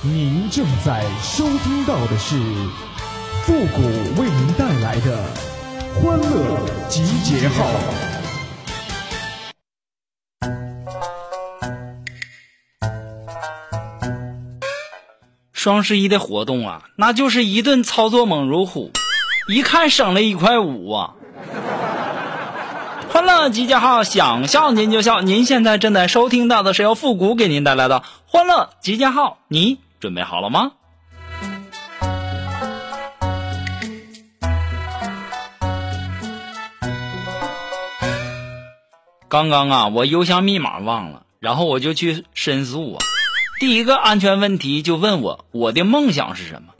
您正在收听到的是复古为您带来的欢乐集结号。双十一的活动啊，那就是一顿操作猛如虎，一看省了一块五啊！欢乐集结号，想笑您就笑。您现在正在收听到的是由复古给您带来的欢乐集结号，你准备好了吗？刚刚啊，我邮箱密码忘了，然后我就去申诉啊。第一个安全问题就问我我的梦想是什么？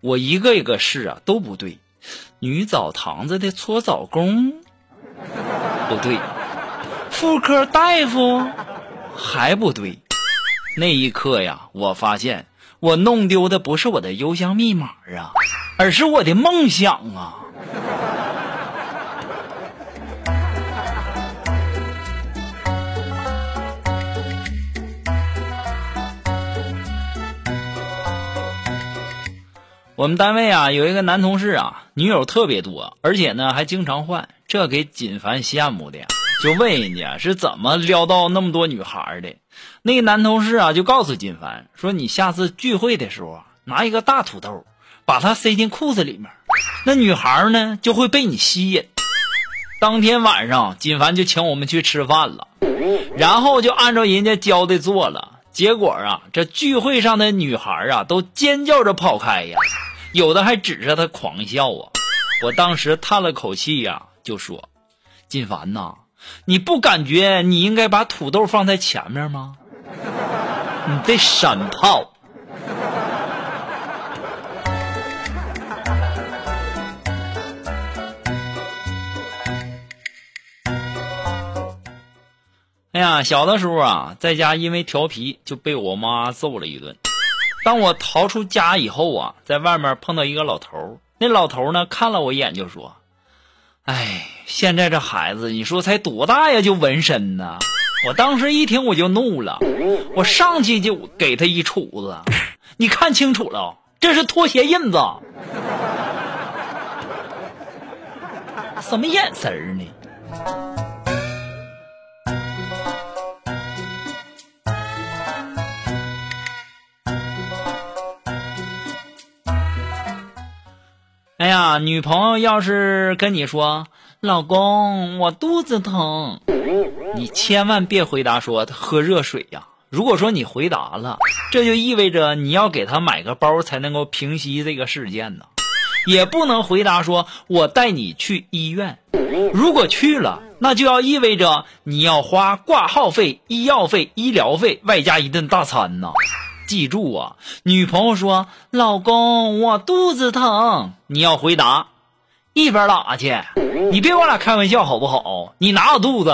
我一个一个试啊都不对，女澡堂子的搓澡工不对，妇科大夫还不对。那一刻呀，我发现我弄丢的不是我的邮箱密码啊，而是我的梦想啊。我们单位啊有一个男同事啊，女友特别多，而且呢还经常换，这给锦凡羡慕的呀，就问人家是怎么撩到那么多女孩的。那男同事啊就告诉金凡说：“你下次聚会的时候啊，拿一个大土豆，把它塞进裤子里面，那女孩呢就会被你吸引。”当天晚上，金凡就请我们去吃饭了，然后就按照人家教的做了，结果啊，这聚会上的女孩啊都尖叫着跑开呀。有的还指着他狂笑啊！我当时叹了口气呀，就说：“金凡呐，你不感觉你应该把土豆放在前面吗？你这山炮！”哎呀，小的时候啊，在家因为调皮就被我妈揍了一顿。当我逃出家以后啊，在外面碰到一个老头那老头呢看了我一眼就说：“哎，现在这孩子，你说才多大呀就纹身呢？”我当时一听我就怒了，我上去就给他一杵子。你看清楚了，这是拖鞋印子。什么眼神呢？哎呀，女朋友要是跟你说“老公，我肚子疼”，你千万别回答说“喝热水呀”。如果说你回答了，这就意味着你要给他买个包才能够平息这个事件呢。也不能回答说“我带你去医院”。如果去了，那就要意味着你要花挂号费、医药费、医疗费，外加一顿大餐呢。记住啊，女朋友说：“老公，我肚子疼。”你要回答：“一边拉去！你别跟我俩开玩笑好不好？你哪有肚子？”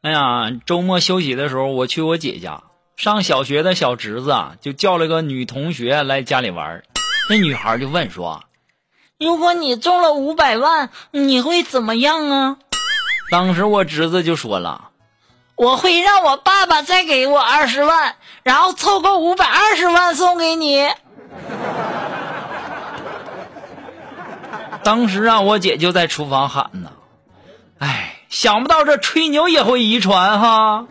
哎呀，周末休息的时候，我去我姐家。上小学的小侄子啊，就叫了个女同学来家里玩那女孩就问说：“如果你中了五百万，你会怎么样啊？”当时我侄子就说了：“我会让我爸爸再给我二十万，然后凑够五百二十万送给你。”当时啊，我姐就在厨房喊呢：“哎，想不到这吹牛也会遗传哈。”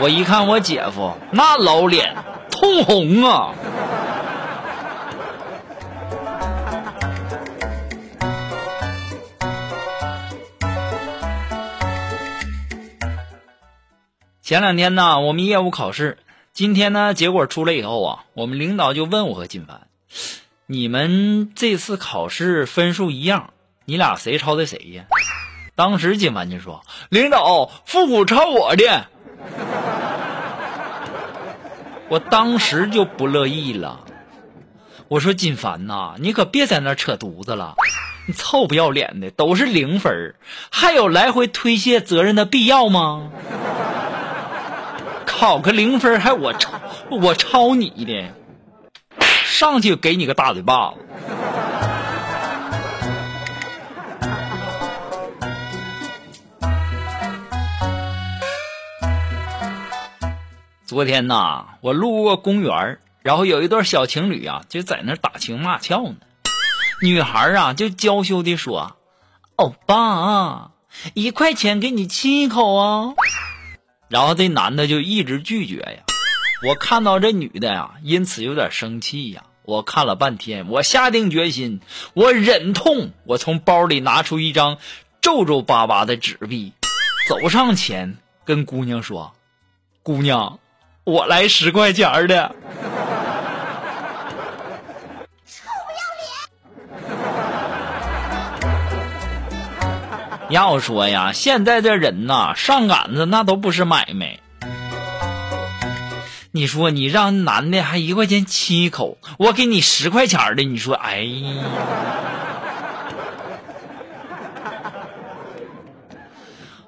我一看我姐夫那老脸通红啊！前两天呢，我们业务考试，今天呢结果出来以后啊，我们领导就问我和金凡：“你们这次考试分数一样，你俩谁抄的谁呀？”当时金凡就说：“领导，复古抄我的。”我当时就不乐意了，我说金凡呐，你可别在那扯犊子了，你臭不要脸的，都是零分还有来回推卸责任的必要吗？考个零分还我抄我抄你的，上去给你个大嘴巴子。昨天呐，我路过公园，然后有一对小情侣啊，就在那打情骂俏呢。女孩啊，就娇羞地说：“欧巴，一块钱给你亲一口啊。”然后这男的就一直拒绝呀。我看到这女的呀，因此有点生气呀。我看了半天，我下定决心，我忍痛，我从包里拿出一张皱皱巴巴的纸币，走上前跟姑娘说：“姑娘。”我来十块钱的，臭不要脸！要说呀，现在这人呐，上杆子那都不是买卖。你说你让男的还一块钱亲口，我给你十块钱的，你说哎呀。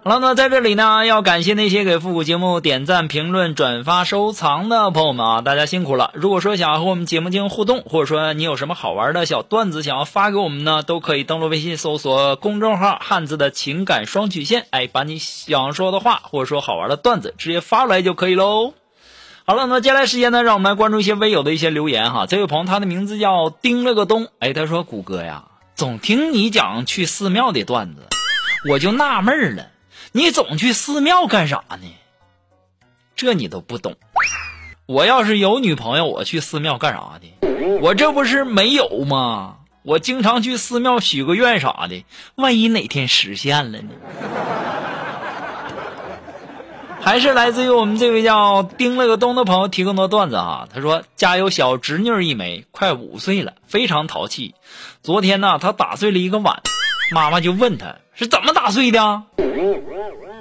好了，那在这里呢，要感谢那些给复古节目点赞、评论、转发、收藏的朋友们啊，大家辛苦了。如果说想要和我们节目进行互动，或者说你有什么好玩的小段子想要发给我们呢，都可以登录微信搜索公众号“汉字的情感双曲线”，哎，把你想说的话或者说好玩的段子直接发出来就可以喽。好了，那接下来时间呢，让我们来关注一些微友的一些留言哈。这位朋友他的名字叫丁了个东，哎，他说：“谷歌呀，总听你讲去寺庙的段子，我就纳闷了。”你总去寺庙干啥呢？这你都不懂。我要是有女朋友，我去寺庙干啥的？我这不是没有吗？我经常去寺庙许个愿啥的，万一哪天实现了呢？还是来自于我们这位叫丁了个东的朋友提供的段子哈。他说家有小侄女一枚，快五岁了，非常淘气。昨天呢，他打碎了一个碗，妈妈就问他是怎么打碎的。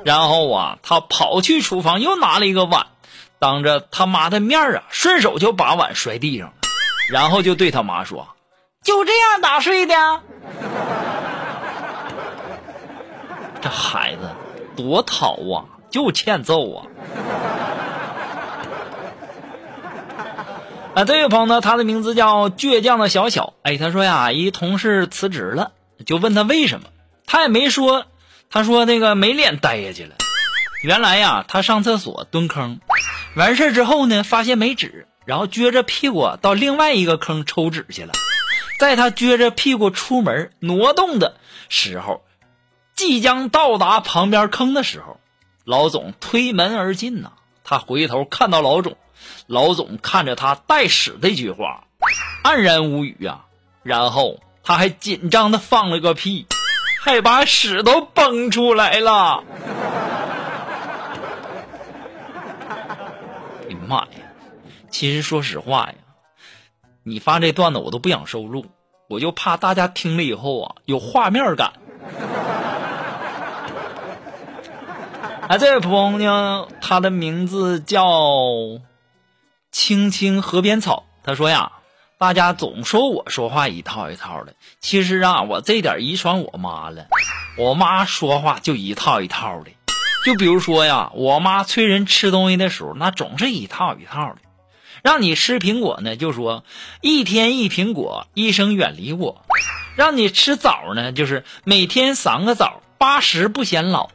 然后啊，他跑去厨房又拿了一个碗，当着他妈的面啊，顺手就把碗摔地上了，然后就对他妈说：“就这样打碎的。”这孩子多淘啊，就欠揍啊！啊，这位朋友呢，他的名字叫倔强的小小。哎，他说呀，一同事辞职了，就问他为什么，他也没说。他说：“那个没脸待下去了。原来呀，他上厕所蹲坑，完事之后呢，发现没纸，然后撅着屁股到另外一个坑抽纸去了。在他撅着屁股出门挪动的时候，即将到达旁边坑的时候，老总推门而进呐。他回头看到老总，老总看着他带屎的菊花，黯然无语啊。然后他还紧张的放了个屁。”还把屎都崩出来了！哎呀妈呀！其实说实话呀，你发这段子我都不想收录，我就怕大家听了以后啊有画面感。啊，这位朋友，他的名字叫青青河边草，他说呀。大家总说我说话一套一套的，其实啊，我这点遗传我妈了。我妈说话就一套一套的，就比如说呀，我妈催人吃东西的时候，那总是一套一套的。让你吃苹果呢，就说一天一苹果，医生远离我；让你吃枣呢，就是每天三个枣，八十不显老；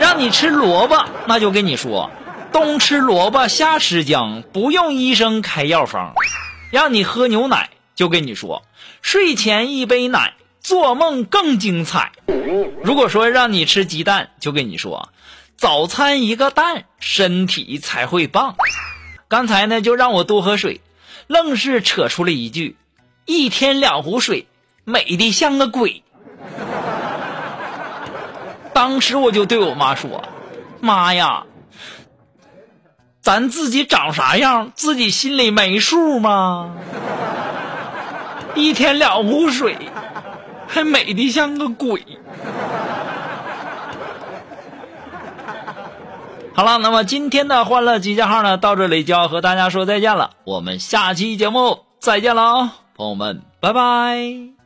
让你吃萝卜，那就跟你说冬吃萝卜夏吃姜，不用医生开药方。让你喝牛奶，就跟你说，睡前一杯奶，做梦更精彩。如果说让你吃鸡蛋，就跟你说，早餐一个蛋，身体才会棒。刚才呢，就让我多喝水，愣是扯出了一句，一天两壶水，美的像个鬼。当时我就对我妈说，妈呀。咱自己长啥样，自己心里没数吗？一天两壶水，还美的像个鬼。好了，那么今天的欢乐集结号呢，到这里就要和大家说再见了。我们下期节目再见了啊，朋友们，拜拜。